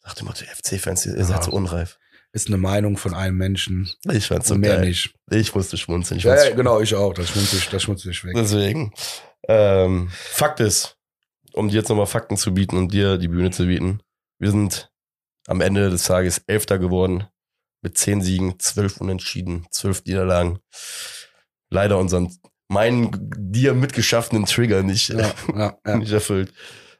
nach dem Motto, FC-Fans, ihr seid so unreif. Ist eine Meinung von einem Menschen. Ich fand's so und mehr geil. nicht. Ich musste schmunzeln. Ich Ja, ja, genau, ich auch. Das schmunzel ich, das schmunzel ich weg. Deswegen. Ähm, Fakt ist, um dir jetzt nochmal Fakten zu bieten und dir die Bühne zu bieten, wir sind am Ende des Tages Elfter geworden. Mit zehn Siegen, zwölf Unentschieden, zwölf Niederlagen. Leider unseren, meinen dir mitgeschaffenen Trigger nicht, ja, ja. nicht erfüllt.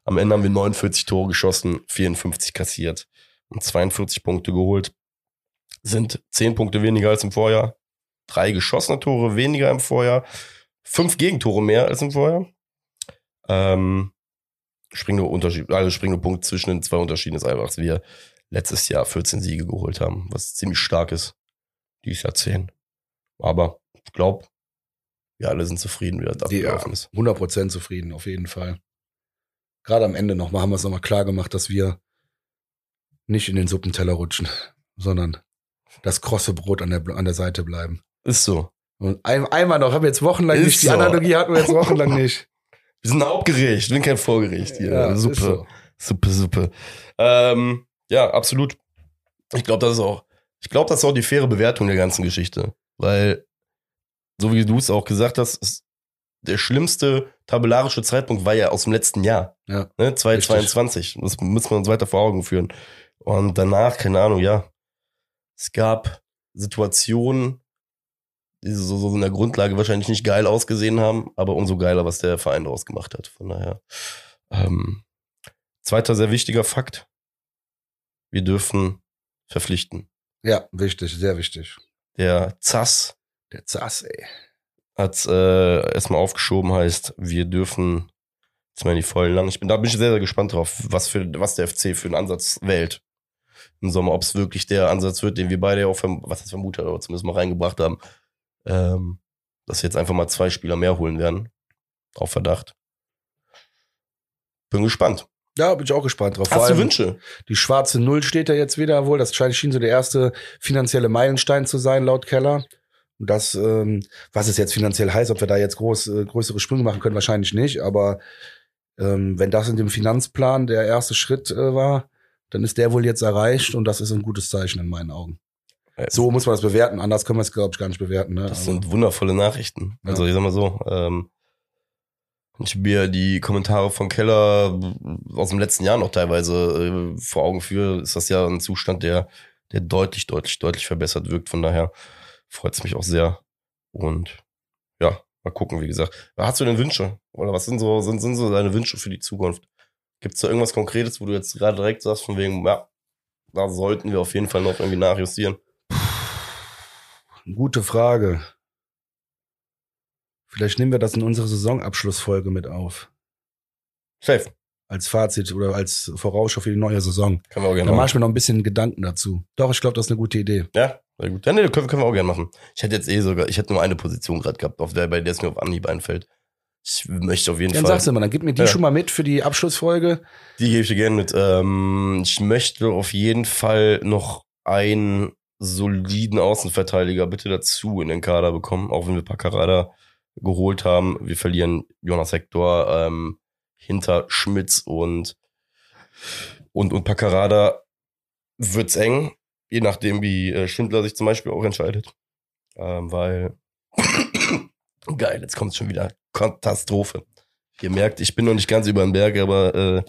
Am Ende haben wir 49 Tore geschossen, 54 kassiert und 42 Punkte geholt. Sind 10 Punkte weniger als im Vorjahr. Drei geschossene Tore weniger im Vorjahr. Fünf Gegentore mehr als im Vorjahr. Ähm, springende Unterschied, also springende Punkt zwischen den zwei Unterschieden ist einfach, dass wir letztes Jahr 14 Siege geholt haben, was ziemlich stark ist. Dieses Jahr 10. Aber ich glaube, wir alle sind zufrieden, wie das abgelaufen ist. 100% zufrieden, auf jeden Fall. Gerade am Ende nochmal haben wir es nochmal klar gemacht, dass wir nicht in den Suppenteller rutschen, sondern das krosse Brot an der, an der Seite bleiben. Ist so. Und ein, einmal noch, haben wir jetzt wochenlang Ist nicht. Die so. Analogie hatten wir jetzt wochenlang nicht. Wir sind ein Hauptgericht, wir sind kein Vorgericht hier. Ja, Suppe. so. Suppe, Suppe. Ähm, ja, absolut. Ich glaube, das ist auch, ich glaube, das ist auch die faire Bewertung der ganzen Geschichte. Weil, so wie du es auch gesagt hast, ist der schlimmste tabellarische Zeitpunkt war ja aus dem letzten Jahr. Ja. Ne, 2022. Das müssen wir uns weiter vor Augen führen. Und danach, keine Ahnung, ja. Es gab Situationen, die so, so in der Grundlage wahrscheinlich nicht geil ausgesehen haben, aber umso geiler, was der Verein daraus gemacht hat. Von daher. Ähm, zweiter sehr wichtiger Fakt. Wir dürfen verpflichten. Ja, wichtig, sehr wichtig. Der ZAS Der Zass, ey. Hat äh, erstmal aufgeschoben, heißt, wir dürfen jetzt mal in die vollen lang. Ich bin da bin ich sehr, sehr gespannt drauf, was für was der FC für einen Ansatz wählt im Sommer, ob es wirklich der Ansatz wird, den wir beide ja auch was heißt vermutet, aber zumindest mal reingebracht haben, ähm, dass wir jetzt einfach mal zwei Spieler mehr holen werden. Auf Verdacht. Bin gespannt. Ja, bin ich auch gespannt drauf. Vor Hast du Wünsche? Die schwarze Null steht da jetzt wieder wohl. Das scheint schien so der erste finanzielle Meilenstein zu sein, laut Keller. Und das, ähm, was es jetzt finanziell heißt, ob wir da jetzt groß, äh, größere Sprünge machen können, wahrscheinlich nicht. Aber ähm, wenn das in dem Finanzplan der erste Schritt äh, war, dann ist der wohl jetzt erreicht und das ist ein gutes Zeichen in meinen Augen. So muss man das bewerten. Anders können wir es, glaube ich, gar nicht bewerten. Ne? Das Also, sind wundervolle Nachrichten. Ja. Also ich sag mal so, ähm, wenn ich mir die Kommentare von Keller aus dem letzten Jahr noch teilweise äh, vor Augen führe, ist das ja ein Zustand, der, der deutlich, deutlich, deutlich verbessert wirkt. Von daher freut es mich auch sehr. Und ja, mal gucken, wie gesagt. Hast du denn Wünsche? Oder was sind so, sind, sind so deine Wünsche für die Zukunft? Gibt es da irgendwas Konkretes, wo du jetzt gerade direkt sagst, von wegen, ja, da sollten wir auf jeden Fall noch irgendwie nachjustieren. Gute Frage. Vielleicht nehmen wir das in unsere Saisonabschlussfolge mit auf. Safe. Als Fazit oder als Vorausschau für die neue Saison. Können wir auch Da gerne mache machen. ich mir noch ein bisschen Gedanken dazu. Doch, ich glaube, das ist eine gute Idee. Ja, sehr gut. Ja, nee, können, können wir auch gerne machen. Ich hätte jetzt eh sogar, ich hätte nur eine Position gerade gehabt, auf der, bei der es mir auf Anhieb einfällt. Ich möchte auf jeden Dann Fall. sagst du mal, dann gib mir die Ja. schon mal mit für die Abschlussfolge. Die gebe ich dir gerne mit. Ähm, ich möchte auf jeden Fall noch einen soliden Außenverteidiger bitte dazu in den Kader bekommen, auch wenn wir Paccarada geholt haben. Wir verlieren Jonas Hector ähm, hinter Schmitz und und und Paccarada wird's eng, je nachdem wie äh, Schindler sich zum Beispiel auch entscheidet, ähm, weil geil, jetzt kommt schon wieder Katastrophe. Ihr merkt, ich bin noch nicht ganz über den Berg, aber äh,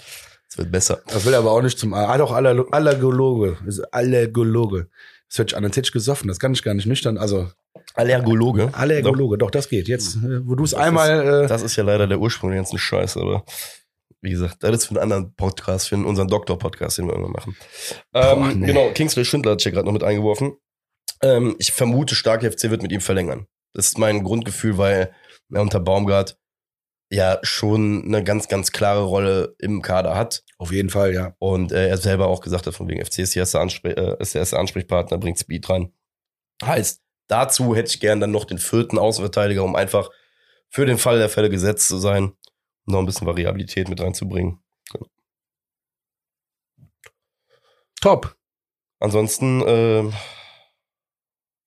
es wird besser. Das will aber auch nicht zum. Ah, doch, Aller- Allergologe. Ist Allergologe. Das hört sich an, als hätte ich gesoffen. Das kann ich gar nicht nüchtern. Also, Allergologe. Allergologe, doch, das geht. Jetzt, äh, wo du es einmal. Äh, Das ist ja leider der Ursprung der ganzen Scheiße, aber wie gesagt, das ist für einen anderen Podcast, für unseren Doktor-Podcast, den wir irgendwann machen. Boah, ähm, nee. Genau, Kingsley Schindler hat hier gerade noch mit eingeworfen. Ähm, ich vermute, stark FC wird mit ihm verlängern. Das ist mein Grundgefühl, weil er unter Baumgart ja schon eine ganz, ganz klare Rolle im Kader hat. auf jeden Fall, ja. Und äh, er selber auch gesagt hat, von wegen FC ist, die erste äh, ist der erste Ansprechpartner, bringt Speed rein. Heißt, dazu hätte ich gern dann noch den vierten Außenverteidiger, um einfach für den Fall der Fälle gesetzt zu sein, noch ein bisschen Variabilität mit reinzubringen. Top. Ansonsten, äh,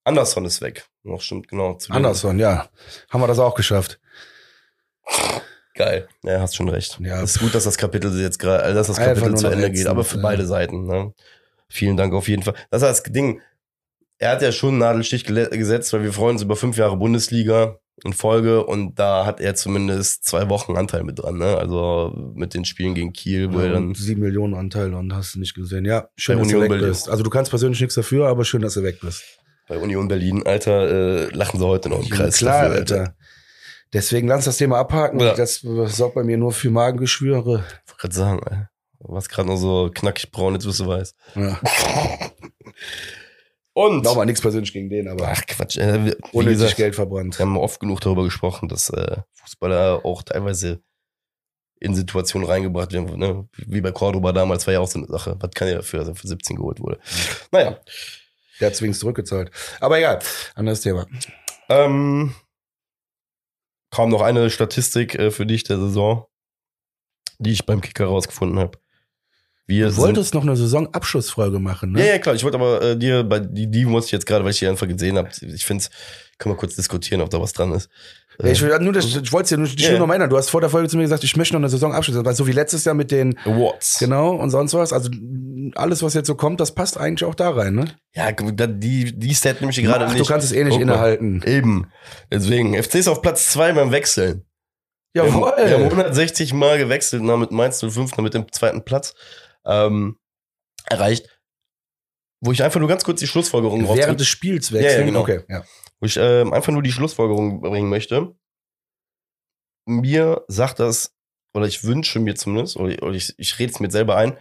Anderson ist weg. Noch stimmt, genau. Anderson, ja. Haben wir das auch geschafft. Geil. Ja, hast schon recht. Ja. Es ist gut, dass das Kapitel jetzt gerade, äh, dass das Kapitel zu Ende geht, aber für ja. beide Seiten. Ne? Vielen Dank auf jeden Fall. Das ist das Ding. Er hat ja schon einen Nadelstich gesetzt, weil wir freuen uns über fünf Jahre Bundesliga in Folge und da hat er zumindest zwei Wochen Anteil mit dran. Ne? Also mit den Spielen gegen Kiel, wo er Ja, dann und sieben Millionen Anteil und hast du nicht gesehen. Ja, schön, dass Union du weg Berlin. bist. Also du kannst persönlich nichts dafür, aber schön, dass du weg bist. bei Union Berlin, Alter, äh, lachen sie heute noch im Kreis. Klar, dafür, Alter. Deswegen lass das Thema abhaken. Ja. Das sorgt bei mir nur für Magengeschwüre. Ich wollte gerade sagen, ey. Du warst gerade noch so knackig braun, jetzt wirst du weiß. Ja. Und Nochmal nichts persönlich gegen den, aber Ach Quatsch, äh, wie unnötig gesagt, Geld verbrannt. Wir haben oft genug darüber gesprochen, dass äh, Fußballer auch teilweise in Situationen reingebracht werden. Ne? Wie bei Cordoba damals war ja auch so eine Sache. Was kann er dafür, dass er für 17 geholt wurde? Naja, Der hat zwingend zurückgezahlt. Aber egal, anderes Thema. ähm, kaum noch eine Statistik äh, für dich der Saison, die ich beim Kicker rausgefunden habe. Wir Du wolltest noch eine Saisonabschlussfolge machen, ne? ja, ja, klar. Ich wollte aber äh, dir, bei die, die muss ich jetzt gerade, weil ich die einfach gesehen habe. Ich finde es, können wir kurz diskutieren, ob da was dran ist. Ja, ich, will nur, das, ich wollte es dir nur, dich Ja. nur noch erinnern. Du hast vor der Folge zu mir gesagt, ich möchte noch eine Saison abschließen. Weil so wie letztes Jahr mit den, Awards. genau, und sonst was. Also alles, was jetzt so kommt, das passt eigentlich auch da rein, ne? Ja, die, die Stat nehme ich gerade Ach, nicht. du kannst es eh nicht mal. innehalten. Eben. Deswegen, FC ist auf Platz zwei beim Wechseln. Wir haben, wir haben 160 Mal gewechselt und haben mit Mainz 05 noch mit dem zweiten Platz ähm, erreicht. Wo ich einfach nur ganz kurz die Schlussfolgerung Während rausdrück- des Spiels Ja, ja, wechseln. genau. Okay, ja. wo ich ähm, einfach nur die Schlussfolgerung bringen möchte. Mir sagt das, oder ich wünsche mir zumindest, oder, oder ich, ich rede es mir selber ein,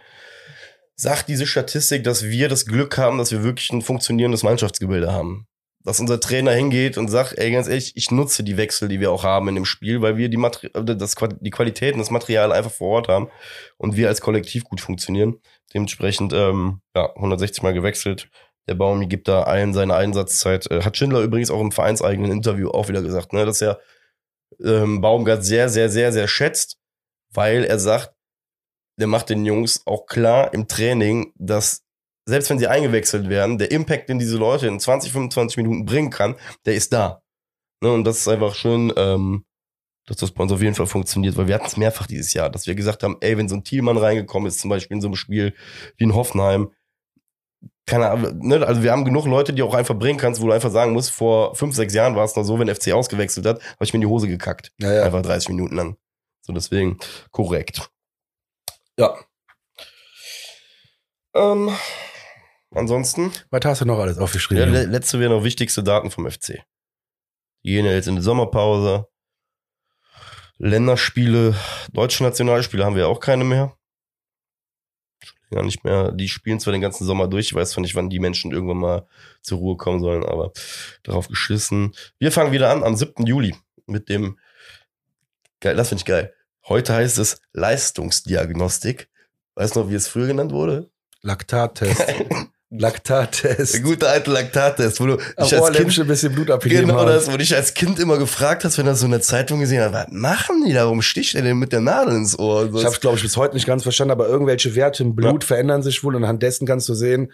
sagt diese Statistik, dass wir das Glück haben, dass wir wirklich ein funktionierendes Mannschaftsgebilde haben. Dass unser Trainer hingeht und sagt, ey, ganz ehrlich, ich nutze die Wechsel, die wir auch haben in dem Spiel, weil wir die, Materi äh, das, die Qualitäten, das Material einfach vor Ort haben und wir als Kollektiv gut funktionieren. Dementsprechend, ähm, ja, 160 Mal gewechselt. Der Baumi gibt da allen seine Einsatzzeit. Äh, hat Schindler übrigens auch im vereinseigenen Interview auch wieder gesagt, ne, dass er ähm, Baumgart sehr, sehr, sehr, sehr schätzt, weil er sagt, der macht den Jungs auch klar im Training, dass selbst wenn sie eingewechselt werden, der Impact, den diese Leute in 20, 25 Minuten bringen kann, der ist da. Ne, und das ist einfach schön, ähm, dass das bei uns auf jeden Fall funktioniert, weil wir hatten es mehrfach dieses Jahr, dass wir gesagt haben, ey, wenn so ein Thielmann reingekommen ist, zum Beispiel in so einem Spiel wie in Hoffenheim, keine Ahnung, ne, also wir haben genug Leute, die auch einfach bringen kannst, wo du einfach sagen musst, vor fünf, sechs Jahren war es noch so, wenn FC ausgewechselt hat, habe ich mir in die Hose gekackt. Ja, ja. Einfach 30 Minuten lang. So, deswegen korrekt. Ja. Ähm, ansonsten, Was hast du noch alles ja, aufgeschrieben? le letzte wäre noch wichtigste Daten vom FC. Die gehen ja jetzt in die Sommerpause. Länderspiele, deutsche Nationalspiele haben wir auch keine mehr. ja nicht mehr. Die spielen zwar den ganzen Sommer durch, ich weiß zwar nicht, wann die Menschen irgendwann mal zur Ruhe kommen sollen, aber darauf geschissen. Wir fangen wieder an am 7. Juli mit dem, geil, das finde ich geil. Heute heißt es Leistungsdiagnostik. Weißt du noch, wie es früher genannt wurde? Laktattest. Laktattest. Der gute alte Laktattest, wo du Am ich als Kind, ein bisschen Blut abgegeben genau das, wo dich als Kind immer gefragt hast, wenn du so in der Zeitung gesehen hast, was machen die da, warum sticht er denn mit der Nadel ins Ohr? Ich habe es, glaube ich, bis heute nicht ganz verstanden, aber irgendwelche Werte im Blut verändern sich wohl und anhand dessen kannst du sehen,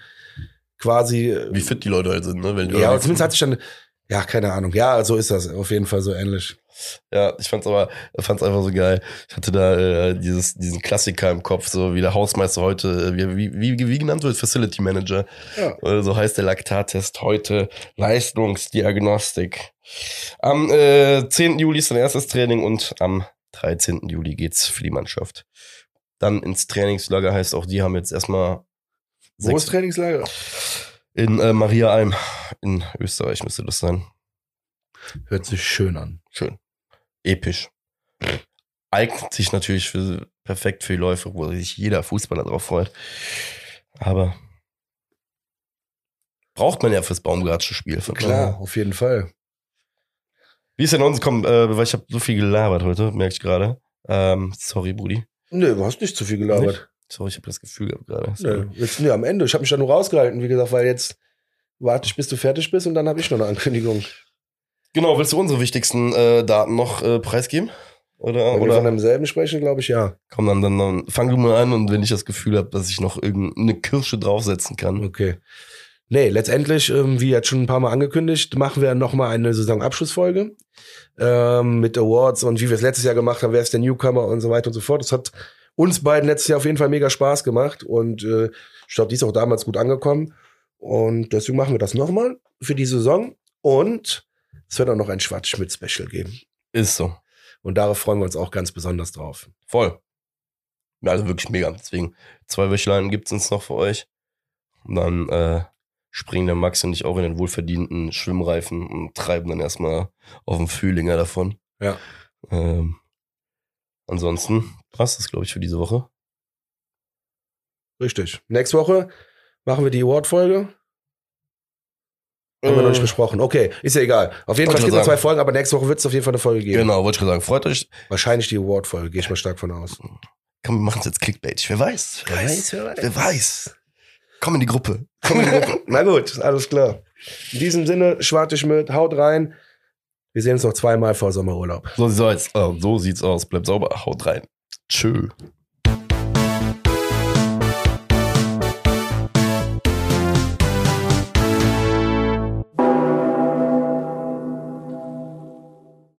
quasi. wie fit die Leute halt sind, ne? Wenn du Ja, zumindest hat sich dann. Ja, keine Ahnung. Ja, so ist das. Auf jeden Fall so ähnlich. Ja, ich fand's aber, fand's einfach so geil. Ich hatte da äh, dieses, diesen Klassiker im Kopf, so wie der Hausmeister heute, äh, wie, wie, wie, wie genannt wird, Facility Manager. Ja. Äh, so heißt der Laktattest heute, Leistungsdiagnostik. Am äh, 10. Juli ist dein erstes Training und am 13. Juli geht's für die Mannschaft. Dann ins Trainingslager heißt auch, die haben jetzt erstmal Wo sechs- ist Trainingslager? In äh, Maria Alm in Österreich müsste das sein. Hört sich schön an. Schön. Episch. Eignet sich natürlich für, perfekt für die Läufe, wo sich jeder Fußballer drauf freut. Aber braucht man ja fürs Baumgartsche Spiel. Von Klar, daher. auf jeden Fall. Wie ist denn uns? Komm, äh, weil ich habe so viel gelabert heute, merke ich gerade. Ähm, sorry, Brudi. Nö, du hast nicht zu viel gelabert. Nicht? Sorry, ich habe das Gefühl gehabt gerade. Nö, jetzt, nee, am Ende. Ich habe mich da nur rausgehalten, wie gesagt, weil jetzt warte ich, bis du fertig bist und dann habe ich noch eine Ankündigung. Genau, willst du unsere wichtigsten äh, Daten noch äh, preisgeben? Oder, Wenn wir oder von demselben sprechen, glaube ich, ja. komm dann, dann, dann fang du mal an und wenn ich das Gefühl habe, dass ich noch irgendeine Kirsche draufsetzen kann. Okay. Nee, letztendlich, ähm, wie jetzt schon ein paar Mal angekündigt, machen wir nochmal eine Saisonabschlussfolge ähm, mit Awards und wie wir es letztes Jahr gemacht haben, wer ist der Newcomer und so weiter und so fort. Das hat uns beiden letztes Jahr auf jeden Fall mega Spaß gemacht und äh, ich glaube, die ist auch damals gut angekommen. Und deswegen machen wir das nochmal für die Saison und es wird auch noch ein Schwarzschmidt-Special geben. Ist so. Und darauf freuen wir uns auch ganz besonders drauf. Voll. Ja, also wirklich mega. Deswegen, zwei Wöchlein gibt's uns noch für euch. Und dann äh, springen der Max und ich auch in den wohlverdienten Schwimmreifen und treiben dann erstmal auf dem Fühlinger davon. Ja. Ähm, ansonsten passt das, glaube ich, für diese Woche. Richtig. Nächste Woche machen wir die Award-Folge. Haben wir noch nicht Äh, besprochen. Okay, ist ja egal. Auf jeden Fall Wollte es gibt ich noch zwei. Folgen, aber nächste Woche wird es auf jeden Fall eine Folge geben. Genau, wollte ich gerade sagen. Freut euch. Wahrscheinlich die Award-Folge, gehe ich mal stark von aus. Komm, wir machen es jetzt Clickbait. Wer weiß? Wer, weiß? wer weiß. Wer weiß? Komm in die Gruppe. Na gut, alles klar. In diesem Sinne, schwarte ich mit, haut rein. Wir sehen uns noch zweimal vor Sommerurlaub. So sieht's aus. Oh, so sieht's aus. Bleibt sauber. Haut rein. Tschö.